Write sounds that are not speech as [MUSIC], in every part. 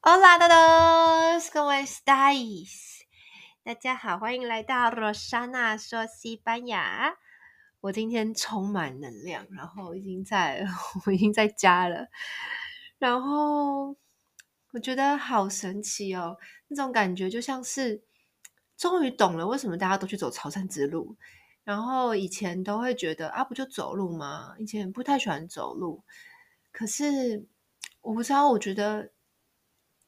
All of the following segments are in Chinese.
Hola todos, ¿cómo estáis? 大家好，欢迎来到 Rosana 说西班牙。我今天充满能量，然后已经在，[LAUGHS] 我已经在家了。然后我觉得好神奇哦，那种感觉就像是终于懂了为什么大家都去走朝圣之路。然后以前都会觉得啊，不就走路吗？以前不太喜欢走路，可是我不知道，我觉得。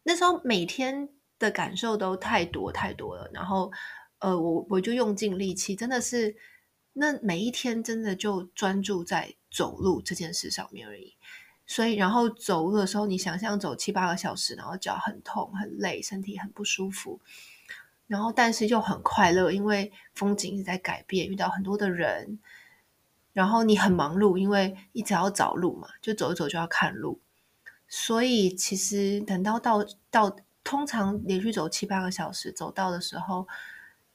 那时候每天的感受都太多太多了，然后，呃，我我就用尽力气，真的是那每一天真的就专注在走路这件事上面而已。所以，然后走路的时候，你想象走七八个小时，然后脚很痛很累，身体很不舒服，然后但是又很快乐，因为风景一直在改变，遇到很多的人，然后你很忙碌，因为一直要找路嘛，就走一走就要看路。所以其实等到到到通常连续走七八个小时走到的时候，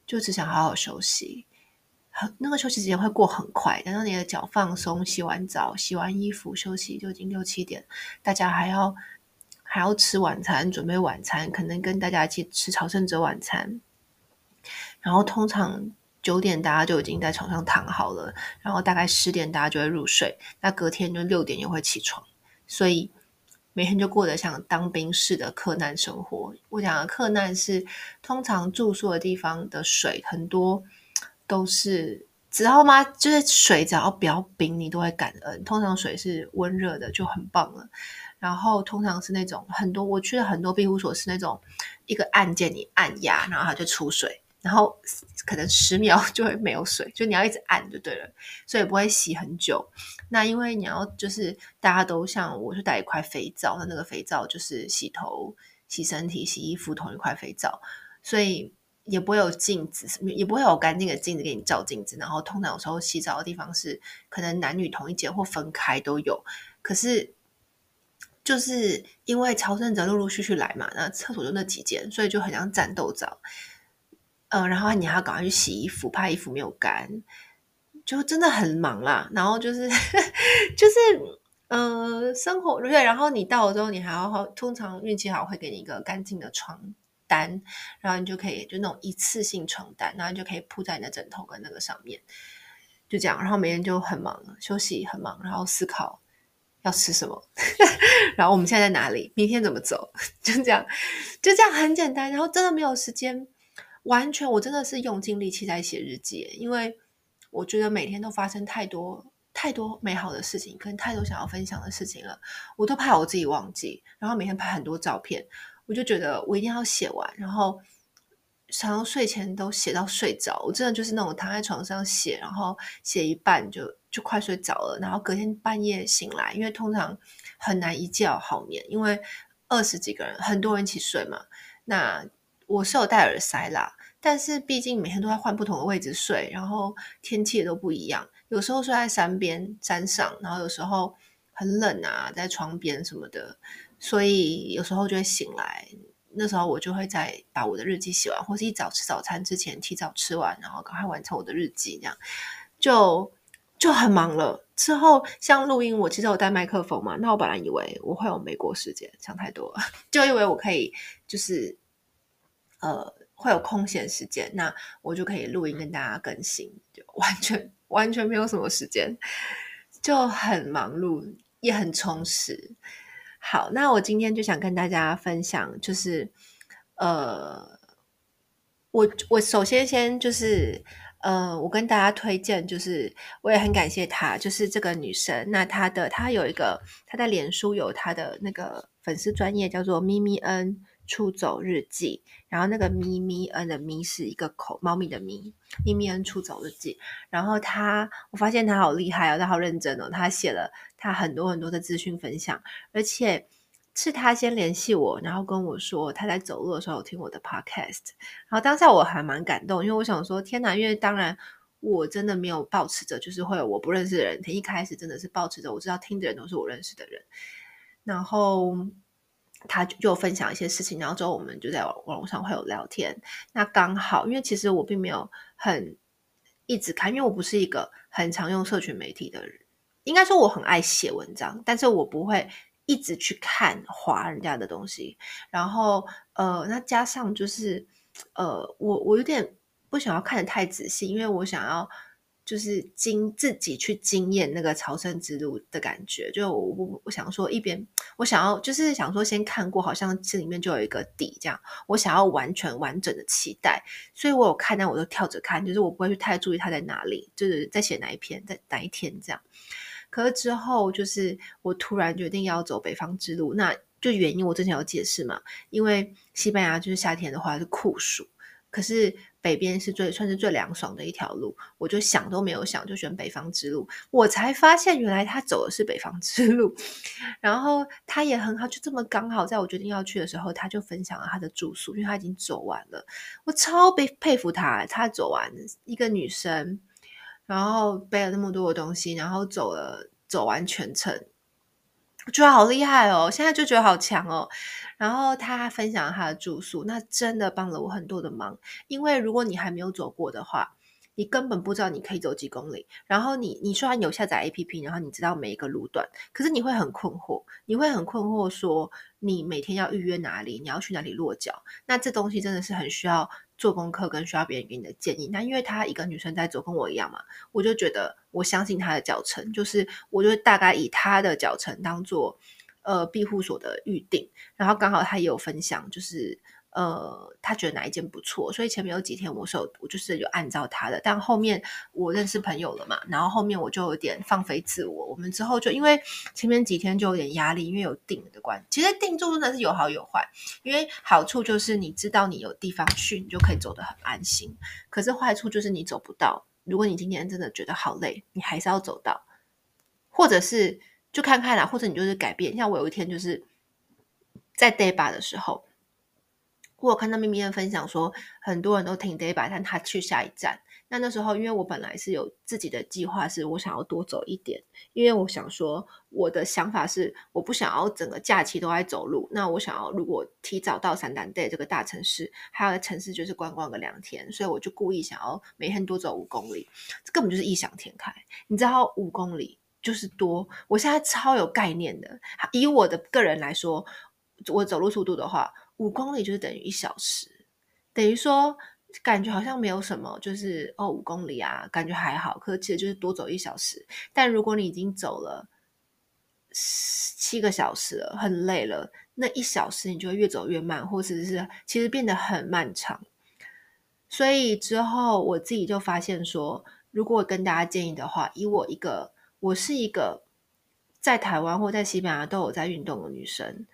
就只想好好休息。很那个休息时间会过很快，等到你的脚放松，洗完澡、洗完衣服、休息就已经六七点，大家还要还要吃晚餐，准备晚餐，可能跟大家一起吃朝圣者晚餐。然后通常九点大家就已经在床上躺好了，然后大概十点大家就会入睡，那隔天就六点又会起床，所以。每天就过得像当兵似的克难生活。我讲的克难是，通常住宿的地方的水很多都是，知道吗？就是水只要不要冰，你都会感恩。通常水是温热的就很棒了。然后通常是那种很多，我去了很多庇护所是那种一个按键你按压，然后它就出水。然后可能十秒 [LAUGHS] 就会没有水，就你要一直按就对了，所以不会洗很久。那因为你要就是大家都像我，就带一块肥皂，那那个肥皂就是洗头、洗身体、洗衣服同一块肥皂，所以也不会有镜子，也不会有干净的镜子给你照镜子。然后通常有时候洗澡的地方是可能男女同一间或分开都有，可是就是因为朝圣者陆陆续续来嘛，那厕所就那几间，所以就很像战斗澡。嗯，然后你还要赶快去洗衣服，怕衣服没有干，就真的很忙啦。然后就是 [LAUGHS] 就是，呃，生活对。然后你到了之后，你还要通常运气好会给你一个干净的床单，然后你就可以就那种一次性床单，然后你就可以铺在你的枕头跟那个上面，就这样。然后每天就很忙，休息很忙，然后思考要吃什么，[LAUGHS] 然后我们现在在哪里，明天怎么走，[LAUGHS] 就这样，就这样很简单。然后真的没有时间。完全，我真的是用尽力气在写日记，因为我觉得每天都发生太多太多美好的事情，跟太多想要分享的事情了，我都怕我自己忘记。然后每天拍很多照片，我就觉得我一定要写完，然后常常睡前都写到睡着。我真的就是那种躺在床上写，然后写一半就就快睡着了，然后隔天半夜醒来，因为通常很难一觉好眠，因为二十几个人，很多人一起睡嘛，那。我是有戴耳塞啦，但是毕竟每天都在换不同的位置睡，然后天气也都不一样。有时候睡在山边山上，然后有时候很冷啊，在窗边什么的，所以有时候就会醒来。那时候我就会在把我的日记写完，或是一早吃早餐之前提早吃完，然后赶快完成我的日记，这样就就很忙了。之后像录音，我其实有带麦克风嘛，那我本来以为我会有美国时间，想太多了，[LAUGHS] 就以为我可以就是。呃，会有空闲时间，那我就可以录音跟大家更新，就完全完全没有什么时间，就很忙碌，也很充实。好，那我今天就想跟大家分享，就是呃，我我首先先就是呃，我跟大家推荐，就是我也很感谢她，就是这个女生，那她的她有一个她在脸书有她的那个粉丝专业叫做咪咪恩。出走日记，然后那个咪咪恩的咪是一个口猫咪的咪，咪咪恩出走日记。然后他，我发现他好厉害哦，他好认真哦，他写了他很多很多的资讯分享，而且是他先联系我，然后跟我说他在走路的时候有听我的 podcast。然后当下我还蛮感动，因为我想说天哪，因为当然我真的没有抱持着，就是会有我不认识的人，他一开始真的是抱持着我知道听的人都是我认识的人，然后。他就分享一些事情，然后之后我们就在网网络上会有聊天。那刚好，因为其实我并没有很一直看，因为我不是一个很常用社群媒体的人。应该说我很爱写文章，但是我不会一直去看划人家的东西，然后呃，那加上就是呃，我我有点不想要看的太仔细，因为我想要。就是经自己去经验那个朝圣之路的感觉，就我我我想说一边我想要就是想说先看过，好像这里面就有一个底这样，我想要完全完整的期待，所以我有看，但我都跳着看，就是我不会去太注意它在哪里，就是在写哪一篇，在哪一天这样。可是之后就是我突然决定要走北方之路，那就原因我之前有解释嘛，因为西班牙就是夏天的话是酷暑，可是。北边是最算是最凉爽的一条路，我就想都没有想就选北方之路，我才发现原来他走的是北方之路，然后他也很好，就这么刚好在我决定要去的时候，他就分享了他的住宿，因为他已经走完了，我超佩佩服他，他走完一个女生，然后背了那么多的东西，然后走了走完全程。我觉得好厉害哦！现在就觉得好强哦。然后他分享他的住宿，那真的帮了我很多的忙。因为如果你还没有走过的话，你根本不知道你可以走几公里。然后你你虽然有下载 APP，然后你知道每一个路段，可是你会很困惑，你会很困惑说你每天要预约哪里，你要去哪里落脚。那这东西真的是很需要。做功课跟需要别人给你的建议，那因为她一个女生在做，跟我一样嘛，我就觉得我相信她的教程，就是我就大概以她的教程当做呃庇护所的预定，然后刚好他也有分享，就是。呃，他觉得哪一间不错，所以前面有几天我是有，我就是有按照他的，但后面我认识朋友了嘛，然后后面我就有点放飞自我，我们之后就因为前面几天就有点压力，因为有订的关系，其实订住真的是有好有坏，因为好处就是你知道你有地方去，你就可以走得很安心，可是坏处就是你走不到，如果你今天真的觉得好累，你还是要走到，或者是就看看啦，或者你就是改变，像我有一天就是在 Deba 的时候。我有看到咪咪的分享说，很多人都停 Deba，但他去下一站。那那时候，因为我本来是有自己的计划，是我想要多走一点，因为我想说，我的想法是，我不想要整个假期都在走路。那我想要，如果提早到三丹队这个大城市，还有城市就是观光个两天，所以我就故意想要每天多走五公里，这根本就是异想天开。你知道五公里就是多，我现在超有概念的。以我的个人来说，我走路速度的话。五公里就是等于一小时，等于说感觉好像没有什么，就是哦五公里啊，感觉还好，可是其实就是多走一小时。但如果你已经走了七个小时了，很累了，那一小时你就会越走越慢，或者是其实变得很漫长。所以之后我自己就发现说，如果跟大家建议的话，以我一个，我是一个在台湾或在西班牙都有在运动的女生，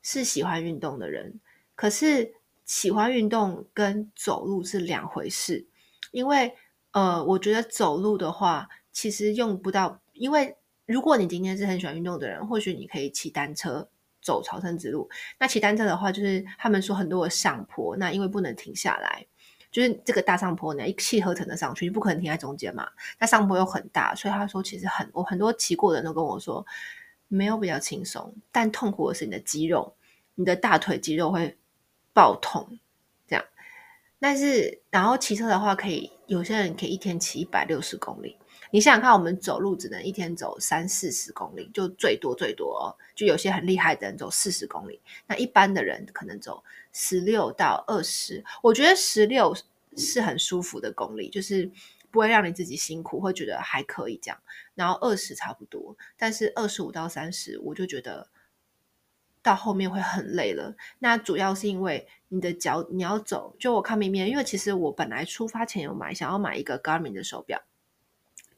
是喜欢运动的人。可是喜欢运动跟走路是两回事，因为呃，我觉得走路的话，其实用不到。因为如果你今天是很喜欢运动的人，或许你可以骑单车走朝圣之路。那骑单车的话，就是他们说很多的上坡，那因为不能停下来，就是这个大上坡，呢一气呵成的上去，你不可能停在中间嘛。那上坡又很大，所以他说其实很，我很多骑过的人都跟我说，没有比较轻松，但痛苦的是你的肌肉，你的大腿肌肉会。爆痛，这样，但是然后骑车的话，可以有些人可以一天骑一百六十公里。你想想看，我们走路只能一天走三四十公里，就最多最多哦，就有些很厉害的人走四十公里，那一般的人可能走十六到二十。我觉得十六是很舒服的公里，就是不会让你自己辛苦，会觉得还可以这样。然后二十差不多，但是二十五到三十，我就觉得。到后面会很累了，那主要是因为你的脚你要走，就我看明明，因为其实我本来出发前有买，想要买一个 Garmin 的手表，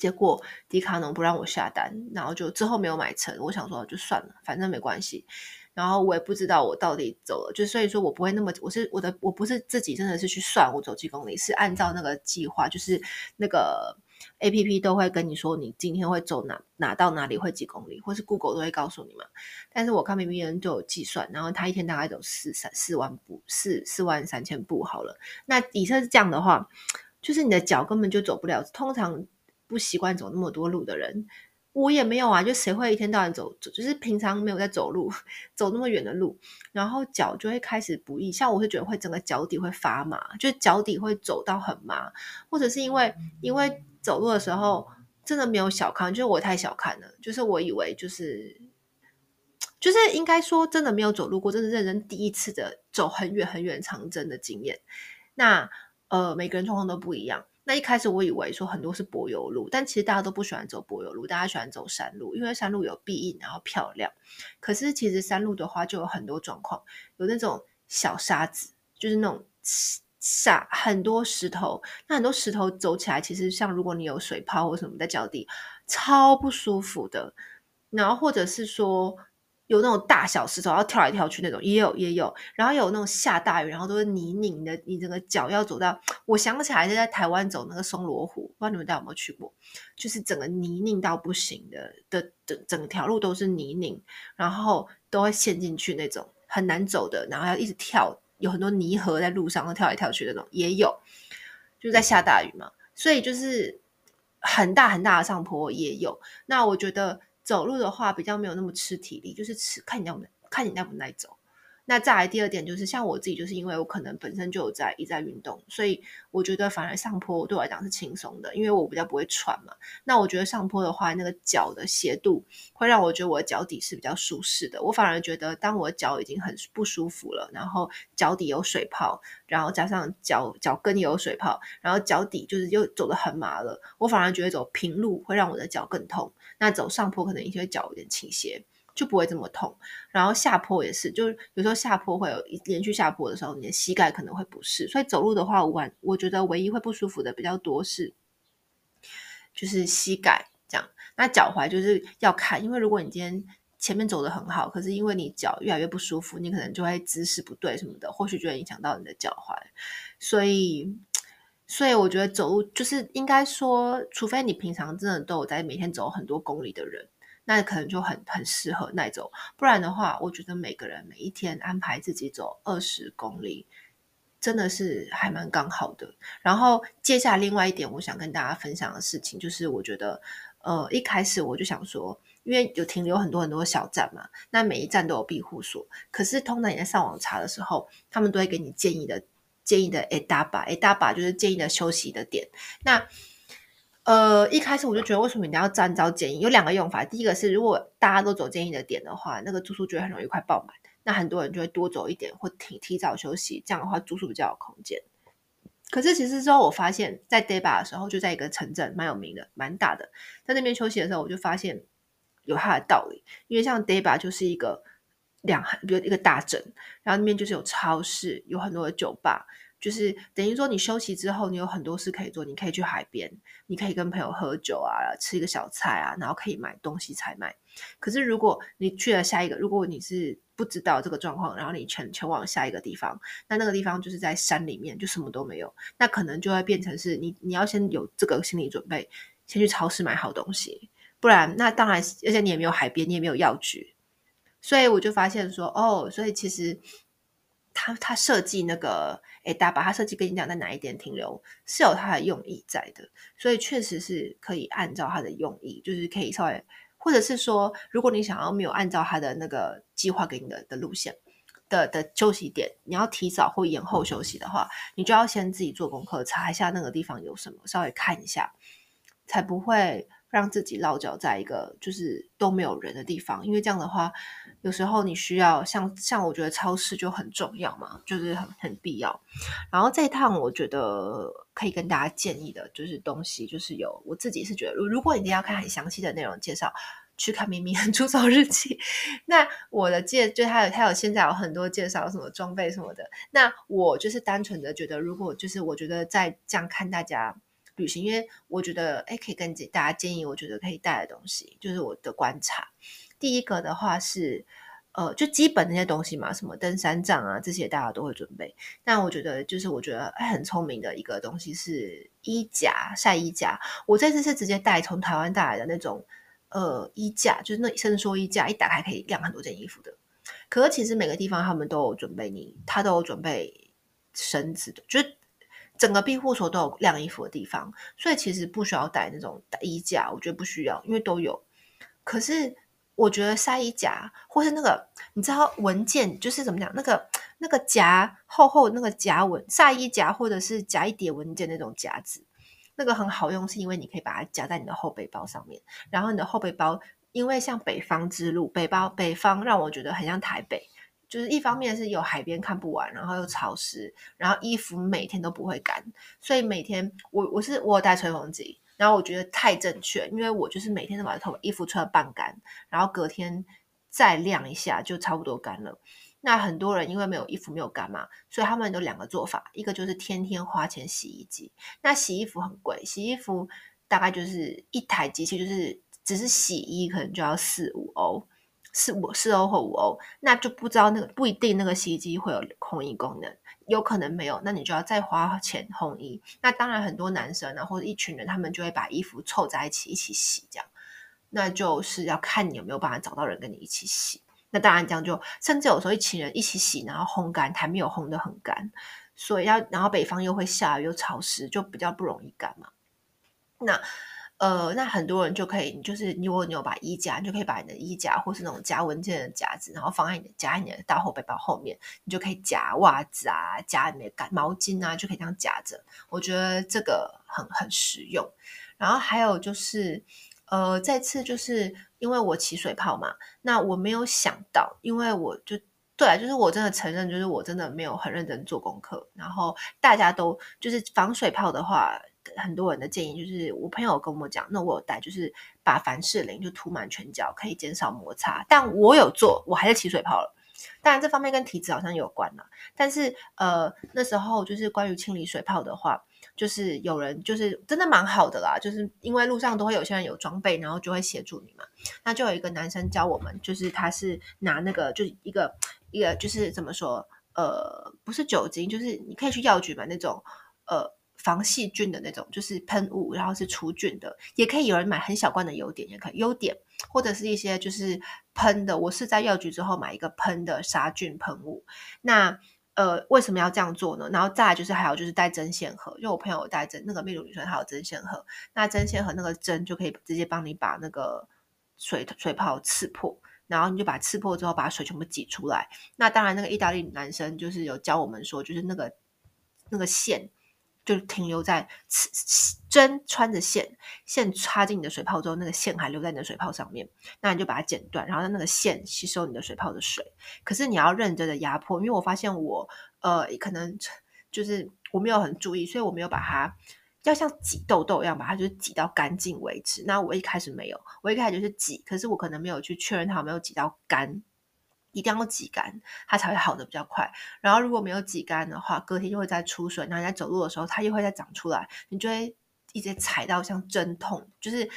结果迪卡侬不让我下单，然后就之后没有买成。我想说就算了，反正没关系。然后我也不知道我到底走了，就所以说我不会那么，我是我的我不是自己真的是去算我走几公里，是按照那个计划，就是那个。A P P 都会跟你说你今天会走哪哪到哪里会几公里，或是 Google 都会告诉你嘛。但是我看明明人就有计算，然后他一天大概走四三四万步，四四万三千步好了。那底色是这样的话，就是你的脚根本就走不了。通常不习惯走那么多路的人，我也没有啊。就谁会一天到晚走走，就是平常没有在走路，[LAUGHS] 走那么远的路，然后脚就会开始不易。像我是觉得会整个脚底会发麻，就脚底会走到很麻，或者是因为因为。走路的时候真的没有小看，就是我太小看了，就是我以为就是就是应该说真的没有走路过，真的认真第一次的走很远很远长征的经验。那呃，每个人状况都不一样。那一开始我以为说很多是柏油路，但其实大家都不喜欢走柏油路，大家喜欢走山路，因为山路有庇荫，然后漂亮。可是其实山路的话就有很多状况，有那种小沙子，就是那种沙很多石头，那很多石头走起来，其实像如果你有水泡或什么在脚底，超不舒服的。然后或者是说。有那种大小石头要跳来跳去那种，也有也有，然后有那种下大雨，然后都是泥泞的，你整个脚要走到，我想起来是在台湾走那个松罗湖，不知道你们大家有没有去过，就是整个泥泞到不行的的整整条路都是泥泞，然后都会陷进去那种很难走的，然后要一直跳，有很多泥河在路上跳来跳去那种也有，就是在下大雨嘛，所以就是很大很大的上坡也有，那我觉得。走路的话比较没有那么吃体力，就是吃看你耐不，看你耐不耐走。那再来第二点就是，像我自己就是因为我可能本身就有在一直在运动，所以我觉得反而上坡对我来讲是轻松的，因为我比较不会喘嘛。那我觉得上坡的话，那个脚的斜度会让我觉得我的脚底是比较舒适的。我反而觉得，当我的脚已经很不舒服了，然后脚底有水泡，然后加上脚脚跟也有水泡，然后脚底就是又走得很麻了，我反而觉得走平路会让我的脚更痛。那走上坡可能一些脚有点倾斜。就不会这么痛，然后下坡也是，就是有时候下坡会有连续下坡的时候，你的膝盖可能会不适，所以走路的话，我我觉得唯一会不舒服的比较多是，就是膝盖这样。那脚踝就是要看，因为如果你今天前面走得很好，可是因为你脚越来越不舒服，你可能就会姿势不对什么的，或许就会影响到你的脚踝。所以，所以我觉得走路就是应该说，除非你平常真的都有在每天走很多公里的人。那可能就很很适合耐走，不然的话，我觉得每个人每一天安排自己走二十公里，真的是还蛮刚好的。然后接下来另外一点，我想跟大家分享的事情，就是我觉得，呃，一开始我就想说，因为有停留很多很多小站嘛，那每一站都有庇护所，可是通常你在上网查的时候，他们都会给你建议的建议的 etapa，etapa 就是建议的休息的点，那。呃，一开始我就觉得，为什么一定要站招建议？有两个用法。第一个是，如果大家都走建议的点的话，那个住宿就会很容易快爆满，那很多人就会多走一点或提提早休息，这样的话住宿比较有空间。可是其实之后我发现，在 Deba 的时候，就在一个城镇蛮有名的、蛮大的，在那边休息的时候，我就发现有它的道理。因为像 Deba 就是一个两，比如一个大镇，然后那边就是有超市，有很多的酒吧。就是等于说，你休息之后，你有很多事可以做。你可以去海边，你可以跟朋友喝酒啊，吃一个小菜啊，然后可以买东西采买。可是如果你去了下一个，如果你是不知道这个状况，然后你前前往下一个地方，那那个地方就是在山里面，就什么都没有，那可能就会变成是你你要先有这个心理准备，先去超市买好东西，不然那当然，而且你也没有海边，你也没有药局，所以我就发现说，哦，所以其实。他他设计那个诶，大把他设计跟你讲在哪一点停留是有他的用意在的，所以确实是可以按照他的用意，就是可以稍微，或者是说，如果你想要没有按照他的那个计划给你的的路线的的休息点，你要提早或延后休息的话，你就要先自己做功课，查一下那个地方有什么，稍微看一下，才不会。让自己落脚在一个就是都没有人的地方，因为这样的话，有时候你需要像像我觉得超市就很重要嘛，就是很很必要。然后这一趟我觉得可以跟大家建议的就是东西，就是有我自己是觉得，如果你一定要看很详细的内容介绍，去看咪咪很出走日记。那我的介就他有他有现在有很多介绍什么装备什么的，那我就是单纯的觉得，如果就是我觉得在这样看大家。旅行，因为我觉得，哎，可以跟大家建议，我觉得可以带的东西，就是我的观察。第一个的话是，呃，就基本那些东西嘛，什么登山杖啊，这些大家都会准备。但我觉得，就是我觉得，很聪明的一个东西是衣架、晒衣架。我这次是直接带从台湾带来的那种，呃，衣架，就是那伸缩衣架，一打开可以晾很多件衣服的。可是其实每个地方他们都有准备你，他都有准备绳子的，就是。整个庇护所都有晾衣服的地方，所以其实不需要带那种衣架，我觉得不需要，因为都有。可是我觉得晒衣夹或是那个，你知道文件就是怎么讲，那个那个夹厚厚那个夹文晒衣夹或者是夹一叠文件那种夹子，那个很好用，是因为你可以把它夹在你的后背包上面，然后你的后背包因为像北方之路，北包北方让我觉得很像台北，就是一方面是有海边看不完，然后又潮湿，然后衣服每天都不会干，所以每天我我是我有带吹风机，然后我觉得太正确，因为我就是每天都把头衣服吹到半干，然后隔天再晾一下就差不多干了。那很多人因为没有衣服没有干嘛，所以他们有两个做法，一个就是天天花钱洗衣机，那洗衣服很贵，洗衣服大概就是一台机器就是。只是洗衣可能就要四五欧，四五四欧或五欧，那就不知道那个不一定那个洗衣机会有烘衣功能，有可能没有，那你就要再花钱烘衣。那当然很多男生呢，或者一群人，他们就会把衣服凑在一起一起洗，这样，那就是要看你有没有办法找到人跟你一起洗。那当然这样就，甚至有时候一群人一起洗，然后烘干还没有烘得很干，所以要然后北方又会下雨又潮湿，就比较不容易干嘛。那。呃，那很多人就可以，你就是如果你有把衣夹，你就可以把你的衣夹或是那种夹文件的夹子，然后放在你的夹在你的大后背包后面，你就可以夹袜子啊，夹你的干毛巾啊，就可以这样夹着。我觉得这个很很实用。然后还有就是，呃，这次就是因为我起水泡嘛，那我没有想到，因为我就对啊，就是我真的承认，就是我真的没有很认真做功课。然后大家都就是防水泡的话。很多人的建议就是，我朋友跟我讲，那我有带，就是把凡士林就涂满全脚，可以减少摩擦。但我有做，我还是起水泡了。当然，这方面跟体质好像有关了。但是，呃，那时候就是关于清理水泡的话，就是有人就是真的蛮好的啦，就是因为路上都会有些人有装备，然后就会协助你嘛。那就有一个男生教我们，就是他是拿那个，就是一个一个，就是怎么说，呃，不是酒精，就是你可以去药局买那种，呃。防细菌的那种，就是喷雾，然后是除菌的，也可以有人买很小罐的优点，也可以优点，或者是一些就是喷的。我是在药局之后买一个喷的杀菌喷雾。那呃，为什么要这样做呢？然后再来就是还有就是带针线盒，因为我朋友有带针，那个秘鲁女生还有针线盒，那针线盒那个针就可以直接帮你把那个水水泡刺破，然后你就把刺破之后把水全部挤出来。那当然，那个意大利男生就是有教我们说，就是那个那个线。就停留在针穿着线，线插进你的水泡之后，那个线还留在你的水泡上面，那你就把它剪断，然后让那个线吸收你的水泡的水。可是你要认真的压迫，因为我发现我呃可能就是我没有很注意，所以我没有把它要像挤痘痘一样把它就是挤到干净为止。那我一开始没有，我一开始就是挤，可是我可能没有去确认它有没有挤到干。一定要挤干，它才会好的比较快。然后如果没有挤干的话，隔天就会再出水。然后你在走路的时候，它又会再长出来，你就会一直踩到像针痛，就是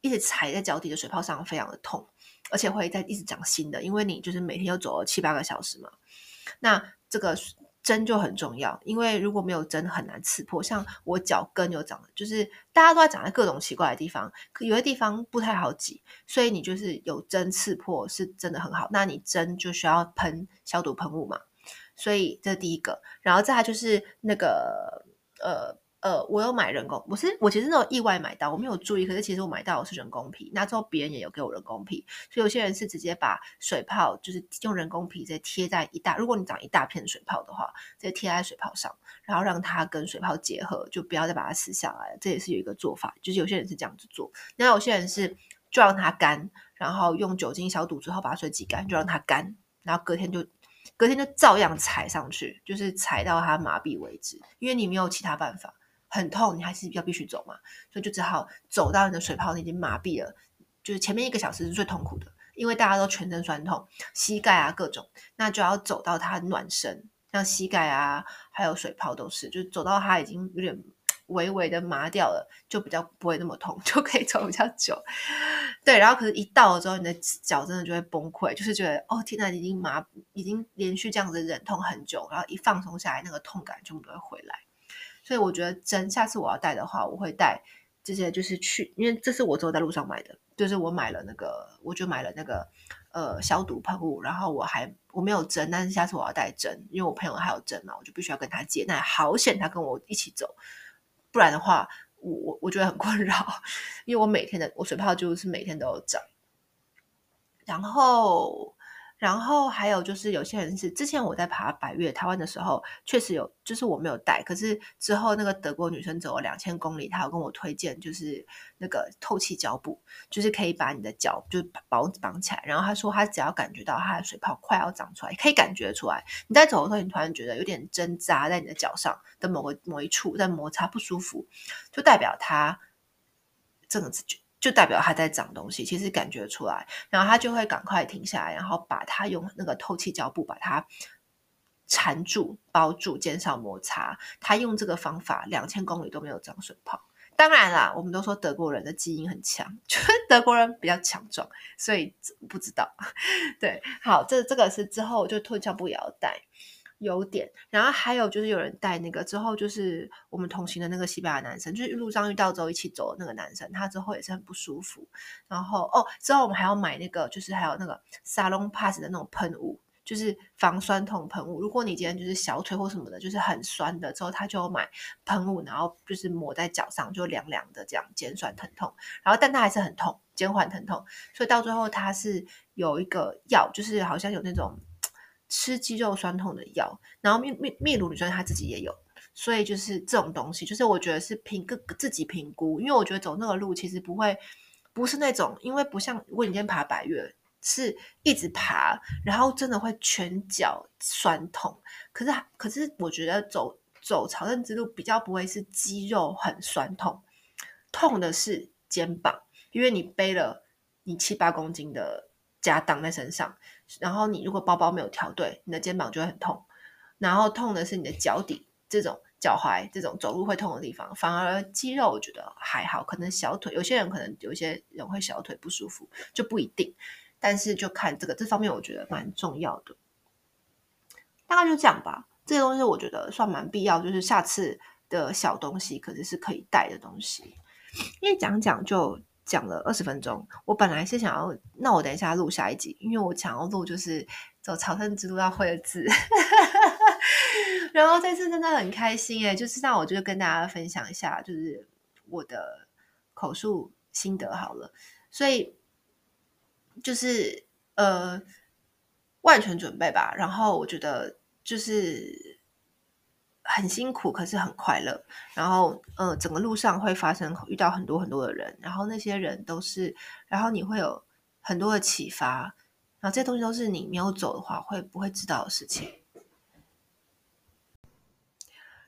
一直踩在脚底的水泡上，非常的痛，而且会再一直长新的，因为你就是每天要走了七八个小时嘛。那这个。针就很重要，因为如果没有针很难刺破。像我脚跟有长，就是大家都在长在各种奇怪的地方，可有些地方不太好挤，所以你就是有针刺破是真的很好。那你针就需要喷消毒喷雾嘛，所以这是第一个。然后再来就是那个呃。呃，我有买人工，我是我其实那种意外买到，我没有注意，可是其实我买到的是人工皮，那之后别人也有给我人工皮，所以有些人是直接把水泡就是用人工皮直接贴在一大，如果你长一大片水泡的话，直接贴在水泡上，然后让它跟水泡结合，就不要再把它撕下来。这也是有一个做法，就是有些人是这样子做，那有些人是就让它干，然后用酒精消毒之后把水挤干，就让它干，然后隔天就隔天就照样踩上去，就是踩到它麻痹为止，因为你没有其他办法。很痛，你还是要必须走嘛，所以就只好走到你的水泡已经麻痹了，就是前面一个小时是最痛苦的，因为大家都全身酸痛，膝盖啊各种，那就要走到它暖身，像膝盖啊还有水泡都是，就走到它已经有点微微的麻掉了，就比较不会那么痛，[LAUGHS] 就可以走比较久。对，然后可是，一到了之后，你的脚真的就会崩溃，就是觉得哦天呐，已经麻，已经连续这样子忍痛很久，然后一放松下来，那个痛感全部都会回来。所以我觉得针，下次我要带的话，我会带这些，就是去，因为这是我走在路上买的，就是我买了那个，我就买了那个呃消毒喷雾，然后我还我没有针，但是下次我要带针，因为我朋友还有针嘛，我就必须要跟他借。那好险他跟我一起走，不然的话，我我我觉得很困扰，因为我每天的我水泡就是每天都有长，然后然后还有就是有些人是之前我在爬百岳台湾的时候，确实有，就是我没有带，可是之后那个德国女生走了两千公里，她有跟我推荐，就是那个透气胶布，就是可以把你的脚就绑绑起来。然后她说她只要感觉到她的水泡快要长出来，可以感觉出来，你在走的时候，你突然觉得有点针扎在你的脚上的某个某一处在摩擦不舒服，就代表它这个就。代表他在长东西，其实感觉出来，然后他就会赶快停下来，然后把它用那个透气胶布把它缠住、包住，减少摩擦。他用这个方法，两千公里都没有长水泡。当然啦，我们都说德国人的基因很强，[LAUGHS] 就是德国人比较强壮，所以不知道。[LAUGHS] 对，好，这这个是之后就透气胶布也要带。优点，然后还有就是有人带那个之后，就是我们同行的那个西班牙男生，就是路上遇到之后一起走的那个男生，他之后也是很不舒服。然后哦，之后我们还要买那个，就是还有那个 Salon Pass 的那种喷雾，就是防酸痛喷雾。如果你今天就是小腿或什么的，就是很酸的，之后他就买喷雾，然后就是抹在脚上，就凉凉的这样减酸疼痛。然后但他还是很痛，减缓疼痛。所以到最后他是有一个药，就是好像有那种。吃肌肉酸痛的药，然后秘秘秘鲁女生她自己也有，所以就是这种东西，就是我觉得是凭个自己评估，因为我觉得走那个路其实不会，不是那种，因为不像如果你今天爬百越，是一直爬，然后真的会全脚酸痛。可是可是我觉得走走朝圣之路比较不会是肌肉很酸痛，痛的是肩膀，因为你背了你七八公斤的夹挡在身上。然后你如果包包没有调对，你的肩膀就会很痛。然后痛的是你的脚底这种脚踝这种走路会痛的地方，反而肌肉我觉得还好，可能小腿有些人可能有些人会小腿不舒服，就不一定。但是就看这个这方面，我觉得蛮重要的。大概就这样吧。这些东西我觉得算蛮必要，就是下次的小东西，可是是可以带的东西。因为讲讲就。讲了二十分钟，我本来是想要，那我等一下录下一集，因为我想要录就是走朝圣之路要会的字，[LAUGHS] 然后这次真的很开心诶，就是那我就跟大家分享一下，就是我的口述心得好了，所以就是呃万全准备吧，然后我觉得就是。很辛苦，可是很快乐。然后，呃，整个路上会发生遇到很多很多的人，然后那些人都是，然后你会有很多的启发。然后这些东西都是你没有走的话会不会知道的事情。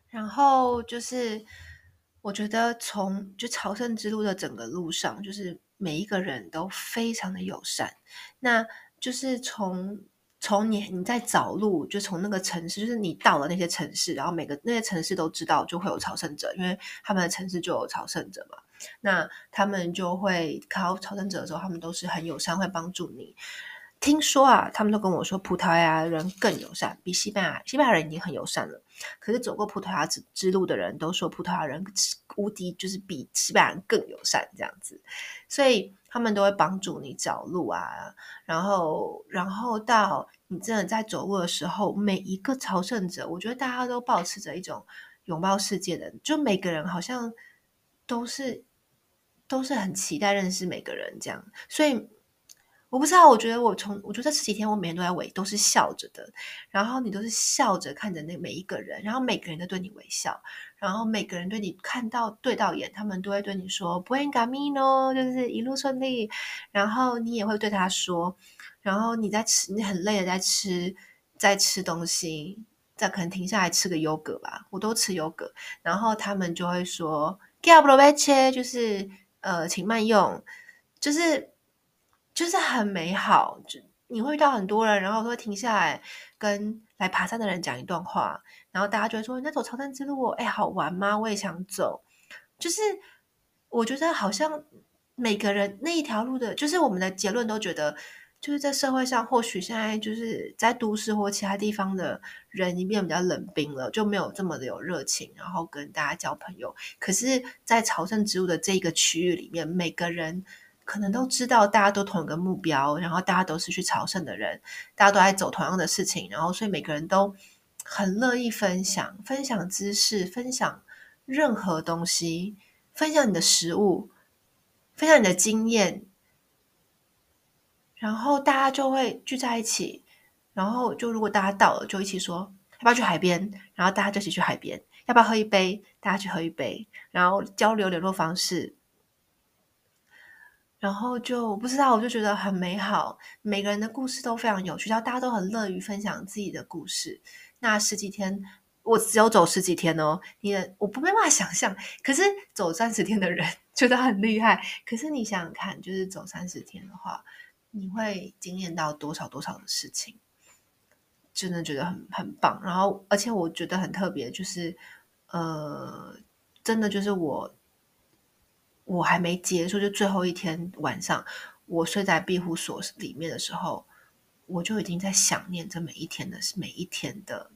然后就是，我觉得从就朝圣之路的整个路上，就是每一个人都非常的友善。那就是从。从你你在找路，就从那个城市，就是你到了那些城市，然后每个那些城市都知道就会有朝圣者，因为他们的城市就有朝圣者嘛。那他们就会看到朝圣者的时候，他们都是很友善，会帮助你。听说啊，他们都跟我说，葡萄牙人更友善，比西班牙西班牙人已经很友善了。可是走过葡萄牙之之路的人都说，葡萄牙人无敌，就是比西班牙人更友善这样子。所以。他们都会帮助你找路啊，然后，然后到你真的在走路的时候，每一个朝圣者，我觉得大家都保持着一种拥抱世界的，就每个人好像都是都是很期待认识每个人这样，所以。我不知道，我觉得我从我觉得这几天我每天都在微都是笑着的，然后你都是笑着看着那每一个人，然后每个人都对你微笑，然后每个人对你看到对到眼，他们都会对你说 Buen camino，就是一路顺利，然后你也会对他说，然后你在吃，你很累的在吃，在吃东西，在可能停下来吃个优格吧，我都吃优格，然后他们就会说 Que aproveche，就是呃，请慢用，就是。就是很美好，就你会遇到很多人，然后都会停下来跟来爬山的人讲一段话，然后大家就会说：“你在走朝圣之路，哎，好玩吗？我也想走。”就是我觉得好像每个人那一条路的，就是我们的结论都觉得，就是在社会上，或许现在就是在都市或其他地方的人已经变比较冷冰了，就没有这么的有热情，然后跟大家交朋友。可是，在朝圣之路的这一个区域里面，每个人。可能都知道，大家都同一个目标，然后大家都是去朝圣的人，大家都在走同样的事情，然后所以每个人都很乐意分享，分享知识，分享任何东西，分享你的食物，分享你的经验，然后大家就会聚在一起，然后就如果大家到了，就一起说要不要去海边，然后大家就一起去海边，要不要喝一杯，大家去喝一杯，然后交流联络方式，然后就我不知道，我就觉得很美好，每个人的故事都非常有趣，然后大家都很乐于分享自己的故事。那十几天，我只有走十几天哦，你的我不没办法想象，可是走三十天的人觉得很厉害，可是你想想看，就是走三十天的话。你会经验到多少多少的事情，真的觉得很很棒。然后，而且我觉得很特别，就是呃，真的就是我，我还没结束，就最后一天晚上，我睡在庇护所里面的时候，我就已经在想念这每一天的每一天的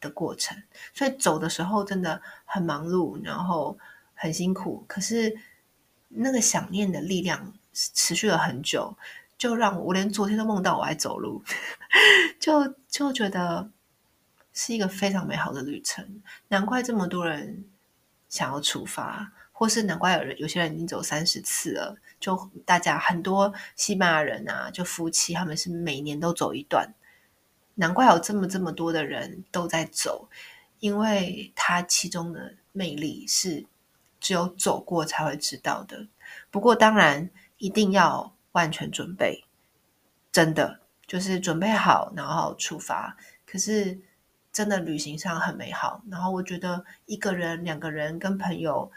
的过程。所以走的时候真的很忙碌，然后很辛苦，可是那个想念的力量持续了很久。就让我，我连昨天都梦到我还走路，[LAUGHS] 就就觉得是一个非常美好的旅程。难怪这么多人想要出发，或是难怪有人有些人已经走三十次了。就大家很多西班牙人啊，就夫妻他们是每年都走一段。难怪有这么这么多的人都在走，因为它其中的魅力是只有走过才会知道的。不过当然一定要。万全准备，真的就是准备好，然后出发。可是真的旅行上很美好。然后我觉得一个人、两个人跟朋友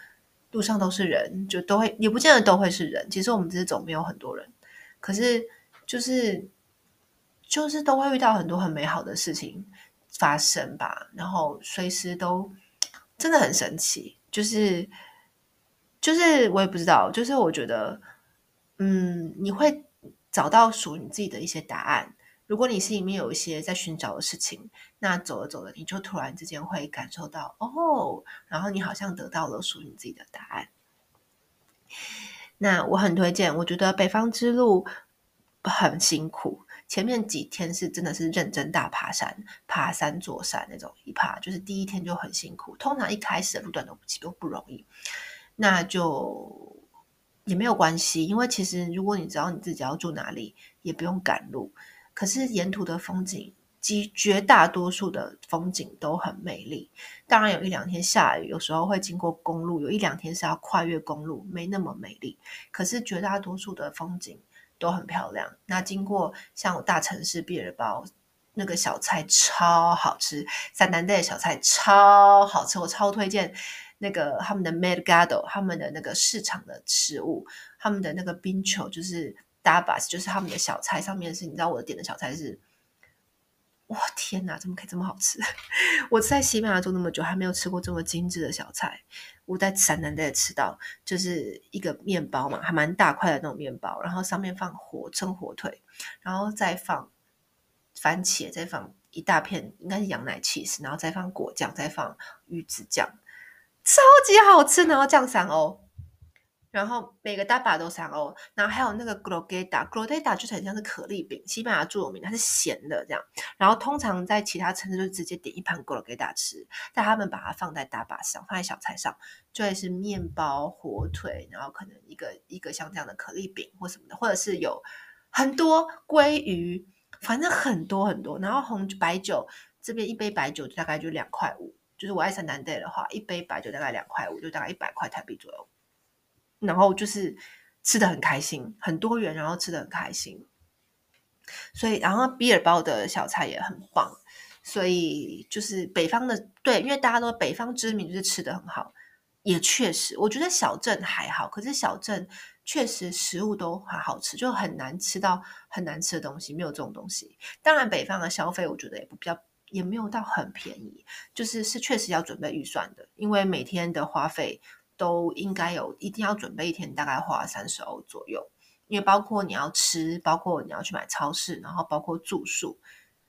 路上都是人，就都会也不见得都会是人。其实我们只是走，没有很多人，可是就是就是都会遇到很多很美好的事情发生吧。然后随时都真的很神奇，就是就是我也不知道，就是我觉得。嗯，你会找到属于你自己的一些答案。如果你心里面有一些在寻找的事情，那走着走着，你就突然之间会感受到哦，然后你好像得到了属于你自己的答案。那我很推荐，我觉得北方之路很辛苦，前面几天是真的是认真大爬山，爬三座山那种，一爬就是第一天就很辛苦。通常一开始的路段都不都不容易，那就。也没有关系，因为其实如果你知道你自己要住哪里，也不用赶路。可是沿途的风景，及绝大多数的风景都很美丽。当然有一两天下雨，有时候会经过公路，有一两天是要跨越公路，没那么美丽。可是绝大多数的风景都很漂亮。那经过像大城市毕尔包，那个小菜超好吃，三丹代的小菜超好吃，我超推荐。那个他们的 Mercado，他们的那个市场的食物，他们的那个冰球就是 tapas，就是他们的小菜。上面是，你知道我的点的小菜是，哇天哪，怎么可以这么好吃？[LAUGHS] 我在西班牙住那么久，还没有吃过这么精致的小菜。我在山南带吃到，就是一个面包嘛，还蛮大块的那种面包，然后上面放火蒸火腿，然后再放番茄，再放一大片应该是羊奶 cheese，然后再放果酱，再放鱼子酱。超级好吃，然后酱三欧，然后每个大把都三欧，然后还有那个 Croqueta，Croqueta 就很像是可丽饼，西班牙著名，它是咸的这样。然后通常在其他城市就直接点一盘 Croqueta 吃，但他们把它放在大把上，放在小菜上，就会是面包、火腿，然后可能一个一个像这样的可丽饼或什么的，或者是有很多鲑鱼，反正很多很多。然后红白酒这边一杯白酒大概就两块五。就是我爱三南带的话，一杯白酒大概两块五，就大概一百块台币左右。然后就是吃得很开心，很多元，然后吃得很开心。所以，然后比尔包的小菜也很棒。所以就是北方的，对，因为大家都北方知名就是吃的很好，也确实，我觉得小镇还好，可是小镇确实食物都很好吃，就很难吃到很难吃的东西，没有这种东西。当然，北方的消费我觉得也不比较。也没有到很便宜，就是是确实要准备预算的，因为每天的花费都应该有，一定要准备一天大概花三十欧左右，因为包括你要吃，包括你要去买超市，然后包括住宿，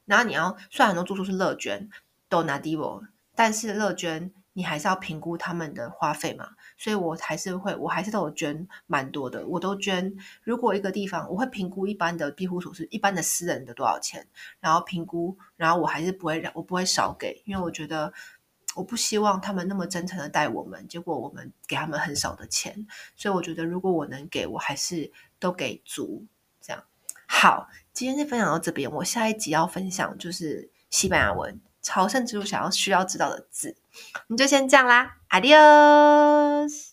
然后你要，虽然很多住宿是乐捐，donativo，但是乐捐。你还是要评估他们的花费嘛，所以我还是会，我还是都有捐蛮多的，我都捐。如果一个地方，我会评估一般的庇护所是一般的私人的多少钱，然后评估，然后我还是不会让，我不会少给，因为我觉得我不希望他们那么真诚的待我们，结果我们给他们很少的钱，所以我觉得如果我能给我还是都给足这样。好，今天就分享到这边，我下一集要分享就是西班牙文朝圣之路想要需要知道的字，你就先这样啦，Adios。